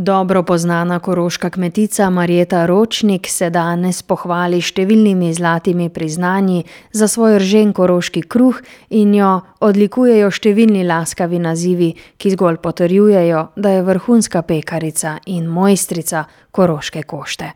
Dobro poznana koroška kmetica Marjeta Ročnik se danes pohvali številnimi zlatimi priznanji za svoj ržen koroški kruh in jo odlikujejo številni laskavi nazivi, ki zgolj potrjujejo, da je vrhunska pekarica in mojstrica koroške košte.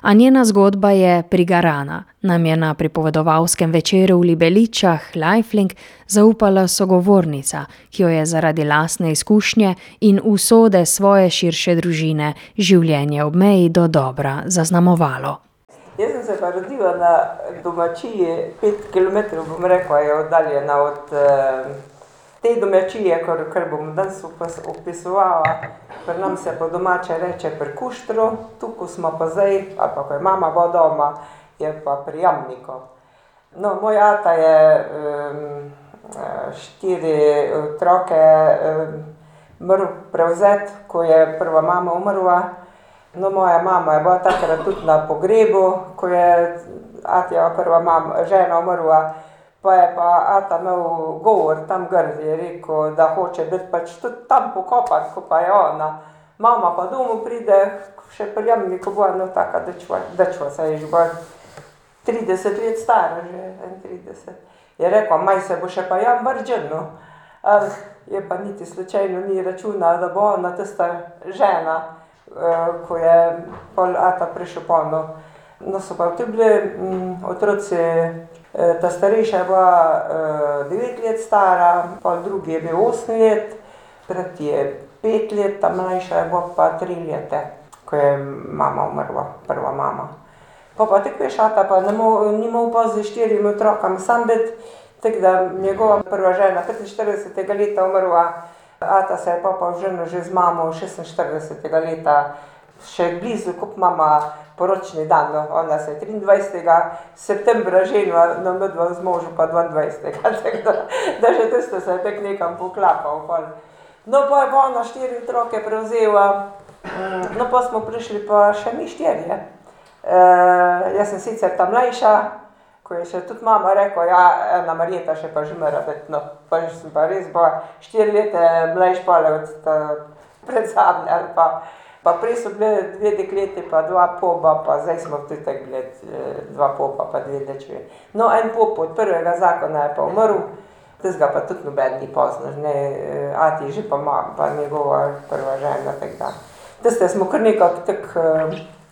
A njena zgodba je prigarana, nam je na pripovedovalskem večeru v Libeličah Lajfling zaupala sogovornica, ki jo je zaradi lastne izkušnje in usode svoje širše družine življenje ob meji dodobra zaznamovalo. Jaz sem se pa rodila na domačiji, pet kilometrov, bom rekla, je oddaljena od, te domačije, kar bom danes opisovala. Pri nas se po domače reče pri Kuštru, tu, ko smo pa zdaj, ali pa ko je mama bila doma, je pa pri Jamniku. No, moj ata je, štiri otroke, moral prevzeti, ko je prva mama umrla. No, moja mama je bila takrat tudi na pogrebu, ko je atijeva prva žena umrla. Pa je pa ata imel govor tam gor, je rekel, da hoče biti pač tudi tam pokopan, ko pa je ona. Mama pa domov pride, še pri Jamniku bila, no, taka dečva, dečva, saj je že bila trideset let stara že, enaintrideset. Je rekla: "Maj se bo še pa Jan brž ženil." je pa niti slučajno ni računala, da bo ona tista žena, ko je pol ata prišel ponov. No, so pa tudi bili, otroci, ta starejša je bila, devet let stara, pol drugi je bil osem let, tretji je pet let, ta mlajša je bila pa tri leta, ko je mama umrla, prva mama. Po pa tako veš, ata pa ni mogel pol s štirimi otroki sam biti, tako da njegova prva žena petinštiridesetega leta umrla, ata se je pol pa oženil že z mamo šestinštiridesetega leta. Še blizu ko mama poročni dan, no, ona se je triindvajsetega septembra ženila, no, midva z možem pa dvaindvajsetega, tako da, da že tisto se je tako nekam poklapalo pol. No, pol je pa ona štiri otroke prevzela, no, pol smo prišli pa še mi štirje. jaz sem sicer ta mlajša, ko je še tudi mama rekla: "Ja, ena Marjeta še pa že mora biti, no." Pol sem pa res bila štiri leta mlajši pol od predzadnje ali pa. Pa prej so bili dve dekleti pa dva poba pa zdaj smo tudi tako bili, dva popa pa dve dečvi. No, en pop od prvega zakona je pa umrl, tistega pa tudi noben ni poznal, ne, ati že pa pa njegova prva žena, tako da. Tiste smo kar nekako tako,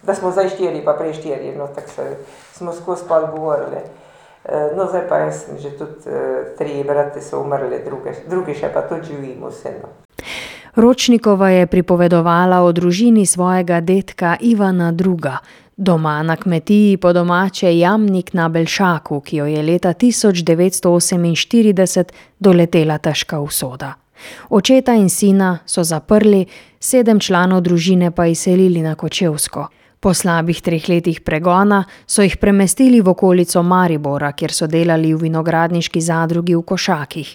da smo zdaj štiri pa prej štirje, no, tako se smo skozi pol govorili. no, zdaj pa jaz sem že tudi, trije bratje so umrli, drugi še pa tudi živimo vsi, no. Ročnikova je pripovedovala o družini svojega dedka Ivana Druga. Doma na kmetiji, po domače Jamnik na Belšaku, ki jo je leta tisoč devetsto oseminštirideset doletela težka usoda. Očeta in sina so zaprli, sedem članov družine pa izselili na Kočevsko. Po slabih treh letih pregona so jih premestili v okolico Maribora, kjer so delali v vinogradniški zadrugi v Košakih.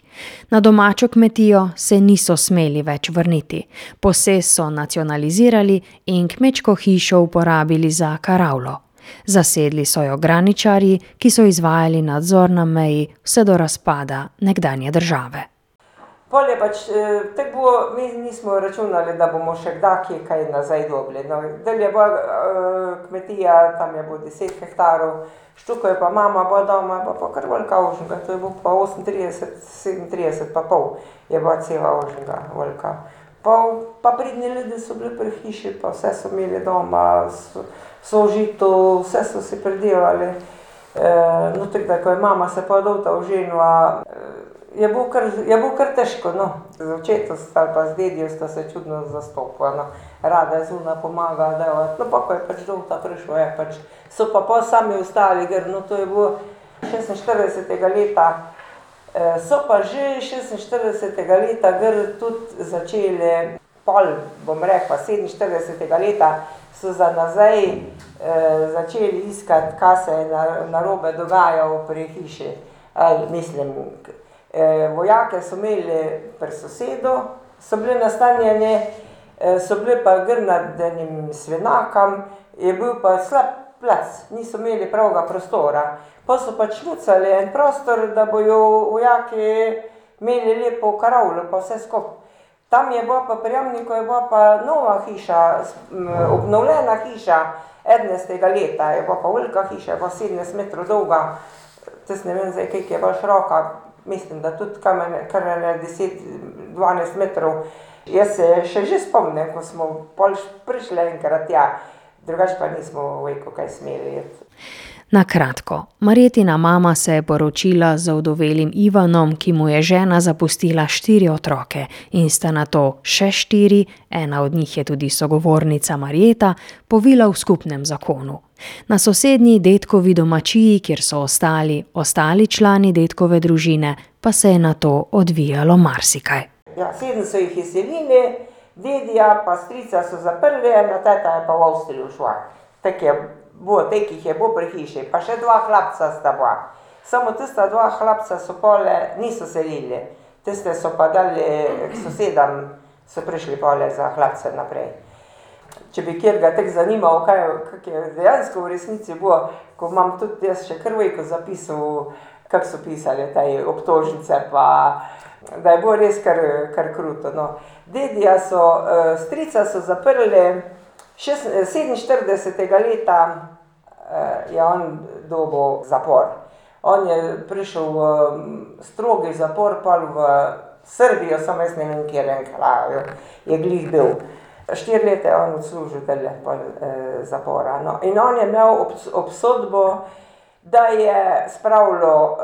Na domačo kmetijo se niso smeli več vrniti. Posest so nacionalizirali in kmečko hišo uporabili za karavlo. Zasedli so jo graničarji, ki so izvajali nadzor na meji vse do razpada nekdanje države. Pol je pač, tako bilo, mi nismo računali, da bomo še kdaj kje kaj nazaj dobili, no, dlje je bila, kmetija, tam je bilo deset hektarov, štukal je pa mama bila doma, bila pa kar velika ožinka, to je bilo pa osemintrideset, sedemintrideset pa pol je bila cela ožinka velika. Pol pa pridni ljudje so bili pri hiši pa vse so imeli doma, sožito, vse so si pridelali. no, tako da ko je mama se pol dol oženila, je bilo kar, je bilo kar težko, no. Z očetom ali pa z dedijo sta se čudno zastopila, no. Rada je zunaj pomagala no, pol ko je pač Dolta prišel, je pač, so pa pol sami ostali gor, no, to je bilo šestinštiridesetega leta, so pa že šestinštiridesetega leta gor tudi začeli pol, bom rekla sedeminštiridesetega leta so za nazaj, začeli iskati, kaj se je narobe dogajalo pri hiši. mislim, vojake so imeli pri sosedu, so bili nastanjeni, so bili pa gor nad enim svenakom, je bil pa slab plac, niso imeli pravega prostora. Pol so pač šmucali en prostor, da bojo vojaki imeli lepo karavlo pa vse skupaj. Tam je bila pa pri Jamniku je bila pa nova hiša, obnovljena hiša enajstega leta, je bila pa velika hiša, je bila sedemnajst metrov dolga. Tisto ne vem zdaj, koliko je bila široka, mislim, da tudi kam ene, kar ene deset, dvanajst metrov. Jaz se še že spomnim, ko smo prišli enkrat tja, drugače pa nismo veliko kaj smeli iti. Na kratko, Marjetina mama se je poročila z ovdovelim Ivanom, ki mu je žena zapustila štiri otroke in sta nato še štiri, ena od njih je tudi sogovornica Marjeta, povila v skupnem zakonu. Na sosednji dedkovi domačiji, kjer so ostali ostali člani dedkove družine, pa se je nato odvijalo marsikaj. Ja, sedem so jih izselili, dedija pa strica so zaprli, ena teta je pa v Avstrijo šla. Tako je bilo, toliko jih je bilo pri hiši, pa še dva hlapca sta bila. Samo tista dva hlapca so pole niso selili, tiste so pa dali k sosedom, so prišli pole za hlapce naprej. Če bi katerega tako zanimalo, kaj kako je dejansko v resnici bilo, ko imam tudi jaz še kar veliko zapisov, kako so pisali te obtožnice pa da je bilo res kar, kar kruto, no. Dedija so, strica so zaprli sedeminštiridesetega leta, je on dobil zapor. On je prišel v strogi zapor pol v Srbijo, samo jaz ne vem, v katerem kraju je glih bil. Štiri leta je on odslužil tule pol zapora, no, in on je imel obsodbo, da je spravljal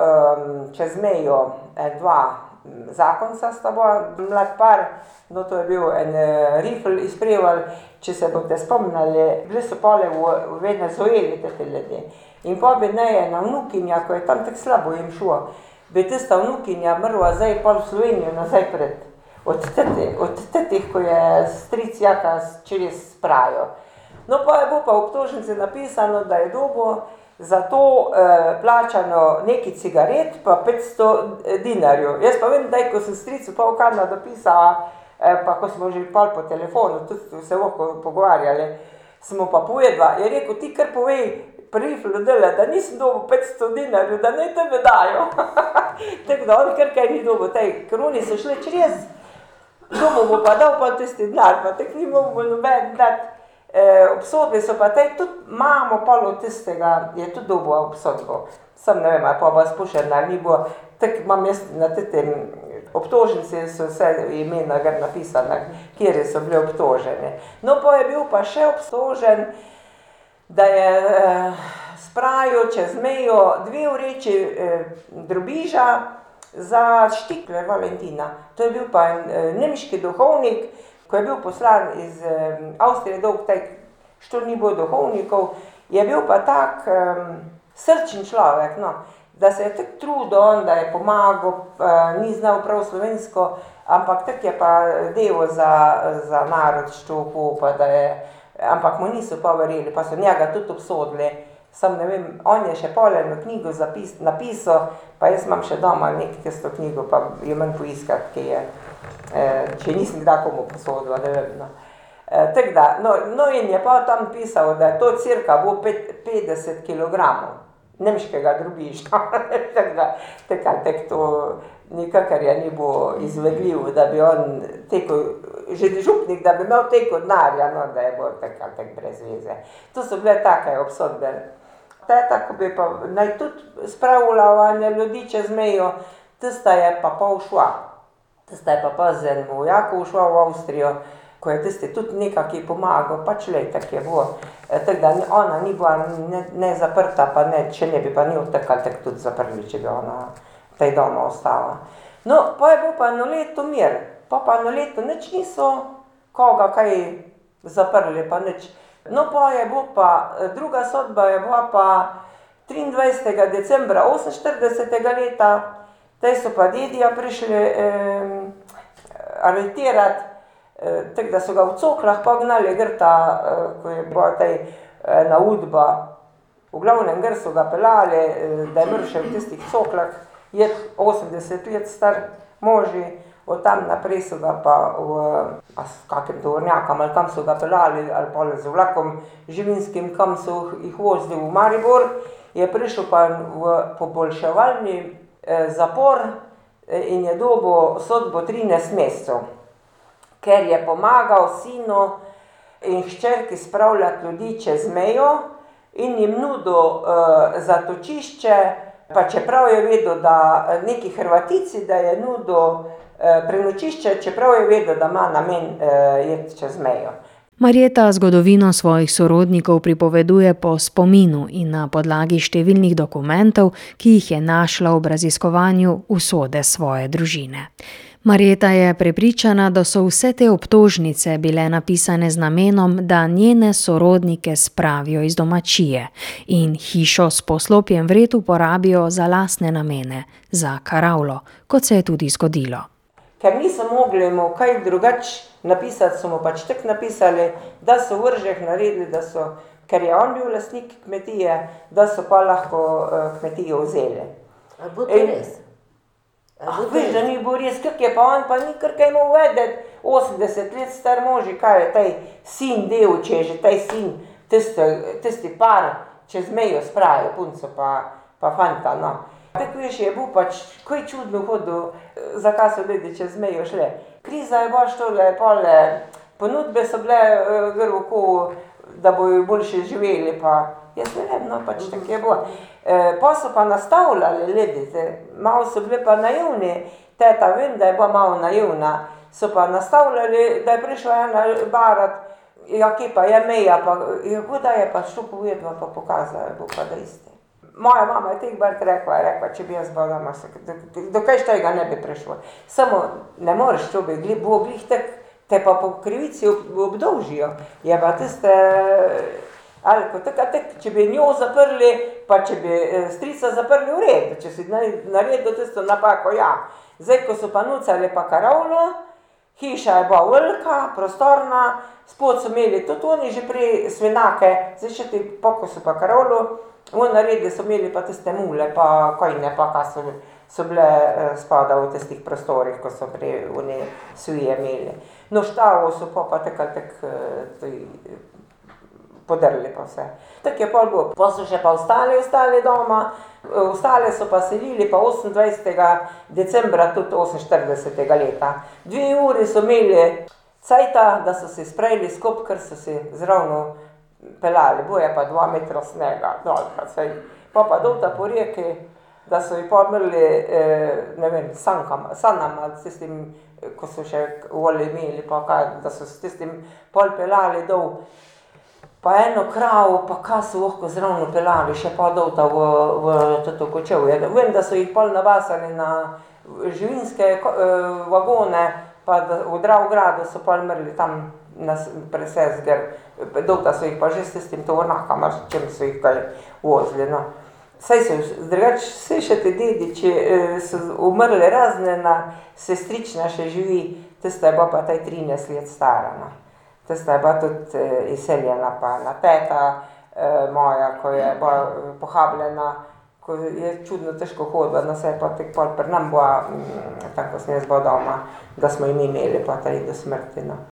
čez mejo dva zakonca sta bila, mlad par, no, to je bil en rifle iz Prevalj, če se boste spomnili, bili so pole v Venezueli teti ljudje. In pol bi njena vnukinja, ko je tam tako slabo jim šlo, bi tista vnukinja mrla zdaj pol v Slovenijo nazaj pred od tete, od tetih, ko je stric Jaka čez spravil. No, pol je bilo pa v obtožnici napisano, da je dobil za to plačano nekaj cigaret pa petsto dinarjev. Jaz pa vem, kdaj, ko sem stricu pol Kanado pisala, pa ko smo že pol po telefonu tudi se lahko pogovarjali, mu pa povedala, je rekel: "Ti kar povej dole, da nisem dobil petsto dinarjev, da naj tebi dajo." Tako da on kar kaj ni dobil, ker oni so šli čez, mu bo pa dal pol tisti denar, pa tako ni mogel noben dati. Obsodili so pa te tudi imamo pol od tistega, je tudi dobil obsodbo. Samo ne vem, a je pol bila izpuščena ali ni bila, tako imam jaz na tetem obtožnici so vsa imena gor napisana, kateri so bili obtoženi. No, pol je bil pa še obtožen, da je spravil čez mejo dve vreči drobiža za štiklje Valentina. To je bil pa en nemški duhovnik, ko je bil poslan iz Avstrije dolgo tako, študij ni bilo duhovnikov, je bil pa tako srčen človek, no. Da se je tako trudil on, da je pomagal, ni znal prav slovensko, ampak tako je pa delal za, za narod ščuhal pa da je, ampak mu niso pa verjeli pa so njega tudi obsodili. Samo ne vem, on je še pol eno knjigo napisal, pa jaz imam še doma nekaj tisto knjigo, pa jo moram poiskati, kje je. Če je nisem kdaj komu posodila, ne vem, no. tako da, no, no, in je pol tam pisal, da je to cirka bilo petdeset kilogramov nemškega drobiža, tako da tako ali tako to nikakor je ni bilo izvedljivo, da bi on tekel, že župnik, da bi imel toliko denarja, no, da je bilo tako ali tako brez veze. To so bile take obsodbe. Teta, ko bi pa naj tudi spravila ljudi čez mejo, tista je pa pol šla. Tista je pa pol z enim vojakom šla v Avstrijo, ko je tisti tudi nekako ji pomagal, pač glej, tako je bilo. tako da ona ni bila ne zaprta pa nič, če ne bi pa njo tako ali tako tudi zaprli, če bi ona tej doma ostala. No, pol je bil pa eno leto mir, po pa eno leto nič niso koga kaj zaprli pa nič. No, pol je bilo pa, druga sodba je bila pa triindvajsetega decembra oseminštiridesetega leta, te so pa dedija prišli aretirat, tako da so ga v coklah pol gnali gor ta, ko je bila tej ena udba. V glavnem, gor so ga peljali, da je mršel v tistih coklah, je osemdeset let star mož že, od tam naprej so ga pa v, a s kakim tovornjakom ali kam so ga peljali ali pol z vlakom živinskim, kam so jih vozili v Maribor, je prišel pa v poboljševalni zapor in je dobil sodbo trinajst mesecev. ker je pomagal sinu in hčerki spravljati ljudi čez mejo in jim nudil, zatočišče, pa čeprav je vedel, da neki Hrvatici, da je nudil, prenočišče, čeprav je vedel, da ima namen, iti čez mejo. Marjeta zgodovino svojih sorodnikov pripoveduje po spominu in na podlagi številnih dokumentov, ki jih je našla ob raziskovanju usode svoje družine. Marjeta je prepričana, da so vse te obtožnice bile napisane z namenom, da njene sorodnike spravijo iz domačije in hišo s poslopjem vred uporabijo za lastne namene, za karavlo, kot se je tudi zgodilo. Ker niso mogli mu kaj drugače napisati, so mu pač tako napisali, da so vRžah naredili, da so, ker je on bil lastnik kmetije, da so pa lahko, kmetijo vzeli. veš, da ni bilo res, kako je pa on pa ni kar kaj imel vedeti, osemdeset let star mož, kaj je tej sin delal, če je že tej sin tisti, tisti par čez mejo spravil punco pa, pa fanta, no. Tako je bil pač kaj čudno hodil, zakaj so ljudje čez mejo šli. Kriza je baš tole pole, ponudbe so bile, gor okoli, da bojo boljše živeli pa, jaz ne vem, no, pač tako je bilo. pol so pa nastavljali Lidice, malo so bili pa naivni, ta vem, da je bila malo naivna, so pa nastavljali, da je prišla ena barat, ja, kje pa je meja pa, ja, kaj da je pa povedat pa pokazal, je bilo pa dejstvo. Moja mama je rekla, je rekla: "Če bi jaz bila doma, se do tega ne bi prišlo." Samo ne moreš, to bi bilo glih tako, te pa po krivici obdolžijo, je pa tiste, ali tako ali tako, če bi njo zaprli pa če bi, strica zaprli, v redu, če si naredil tisto napako, ja. Zdaj, ko so pa nucali pa karavlo, hiša je bila velika, prostorna, spodaj so imeli tudi oni že prej svinjake, zdaj še te, po ko so pa karavlo ven naredili, so imeli pa tiste mule pa konje pa kaj so, so bile, spodaj v tistih prostorih, ko so prej oni svije imeli. No, štalo so pol pa tako ali tako, podrli pa vse. Tako je pol bilo, pol so še pa ostali ostali doma, ostale so pa selili pa osemindvajsetega decembra tudi oseminštiridesetega leta. Dve uri so imeli cajta, da so se spravili skupaj, ker so se zravno peljali, bilo je pa dva metra snega dol pa saj. Pol pa dolta po reki, da so jih pol morali, ne vem, sankama, s sanjama, s tistim, ko so še volje imeli pa kaj, da so s tistim pol peljali dol. Pa eno kravo pa kaj so lahko zraven peljali še pol dolta v, v toto Kočevje, vem, da so jih pol navesali na živinske vagone pa da v Dravogradu so pol morali tam presesti gor, dolta so jih pa že s tistim tovornjakom, ali s čim so jih kaj vozili, no. Saj so drugače, saj še te dediči, so umrli razen ena sestrična še živi, tista je bila pa tej trinajst let stara, no. Tista je bila tudi, izseljena pa ena teta, moja, ko je bila pohabljena, ko je čudno težko hodila, no, saj je pa tako pri nas bila, tako ko sem jaz bila doma, da smo je mi imeli pa tej do smrti, no.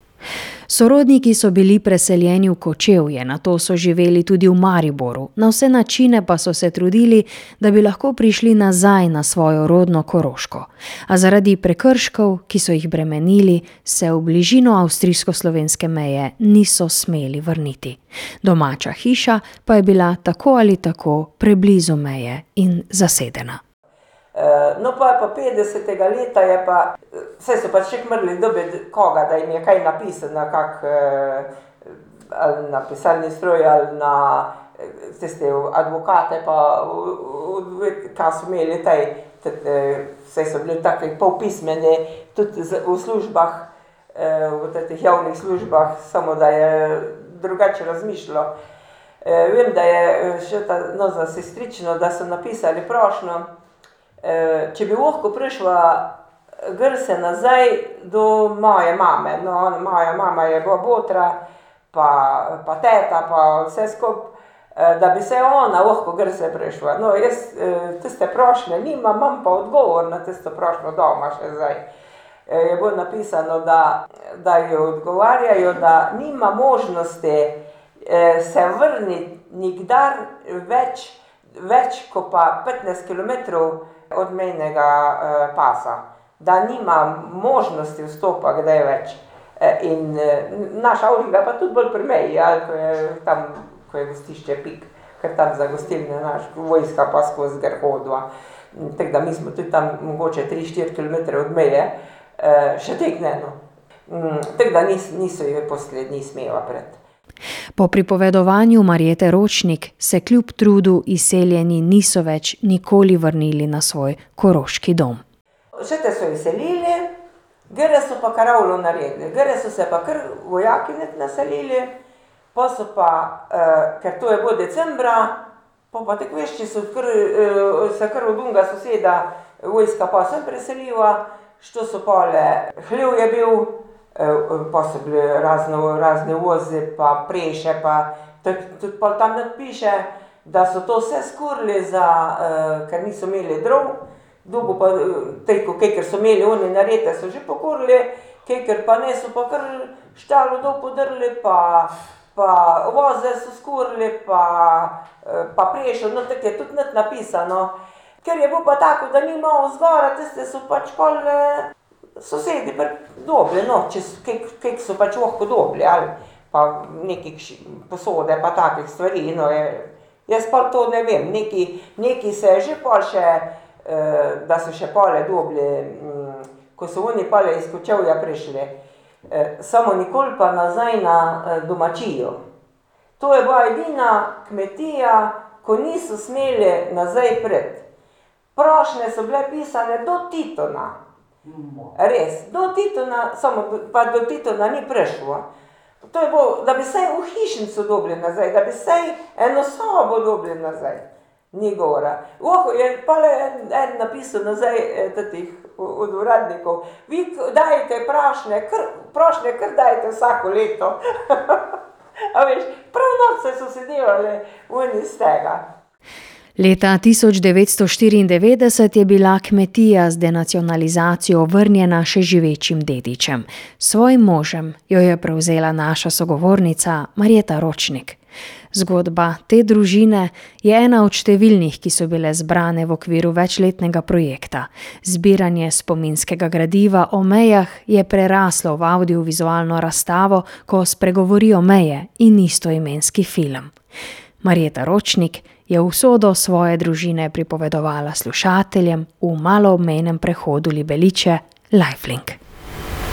Sorodniki so bili preseljeni v Kočevje, nato so živeli tudi v Mariboru, na vse načine pa so se trudili, da bi lahko prišli nazaj na svojo rodno Koroško. A zaradi prekrškov, ki so jih bremenili, se v bližino avstrijsko-slovenske meje niso smeli vrniti. Domača hiša pa je bila tako ali tako preblizu meje in zasedena. No, pol je pa petdesetega leta je pa, saj so pač tako morali dobiti koga, da jim je kaj napisal na kak, ali na pisalni stroj ali na, tiste advokate pa kaj so imeli te, saj so bili taki pol pismeni, tudi v službah, v tetih javnih službah, samo da je drugače razmišljal. vem, da je še ta, no, za sestrično, da so napisali prošnjo, če bi lahko prišla gor se nazaj do moje mame, no, moja mama je bila botra pa, pa teta pa vse skupaj, da bi se ona lahko gor se prišla, no, jaz, tiste prošnje nimam, imam pa odgovor na tisto prošnjo doma še zdaj. je bilo napisano, da, da ji odgovarjajo, da nima možnosti, se vrniti nikdar več, več ko pa petnajst kilometrov od mejnega, pasa. Da nima možnosti vstopa kdaj več. In naša Olga pa tudi bolj pri meji, ali ko je tam, ko je gostišče Pik, ker tam za gostilne naš vojska pa skozi gor hodila. Tako da mi smo tudi tam mogoče tri, štiri kilometre od meje, še tako ne, no. Tako da niso ji poslednji smela priti. Po pripovedovanju Marjete Ročnik se kljub trudu izseljeni niso več nikoli vrnili na svoj koroški dom. Vse te so izselili, gor so pa karavlo naredili, gor so se pa kar vojaki naselili, pol so pa, ker to je bilo decembra, pol pa tako veš, če so kar, se kar od onega soseda vojska pa sem preselila, što so pole, hlev je bil, pol so bile raznorazne vozi pa preše pa tudi pol tam not piše, da so to vse skurili za, ker niso imeli drv, drugo pa toliko, kakor so imeli oni narejeno, so že pokurili, kakor pa ne, so pa kar štalo dol podrli pa pa voze so skurili pa pa prešo, no, tako je tudi napisano. Ker je bilo pa tako, da ni imel vzgora, tiste so pač pol sosedi dobili, no, kako so pač lahko dobili, ali pa nekaj posode pa takih stvari, no, jaz pa to ne vem, nekaj, nekaj se je že pol še, da so še pole dobili, ko so oni pole iz Kočevja prišli. Samo nikoli pa nazaj na domačijo. To je bila edina kmetija, ko niso smeli nazaj priti. Prošnje so bile pisane do Titona. Res, do Titona, samo pa do Titona ni prišlo. To je bilo, da bi vsaj v hišnico dobili nazaj, da bi vsaj eno sobo dobili nazaj. Ni govora. je pol en napisal nazaj tetih od uradnikov: "Vi dajte prašne, kar prošnje kar dajte vsako leto." A veš, prav norce so se delali oni iz tega. Leta tisoč devetsto štiriindevetdeset je bila kmetija z denacionalizacijo vrnjena še živečim dedičem. Svojim možem jo je prevzela naša sogovornica Marjeta Ročnik. Zgodba te družine je ena od številnih, ki so bile zbrane v okviru večletnega projekta. Zbiranje spominskega gradiva o mejah je preraslo v avdiovizualno razstavo, ko spregovorijo meje, in istoimenski film. Marjeta Ročnik je usodo svoje družine pripovedovala slušateljem v maloobmejnem prehodu Libeliče lifelink.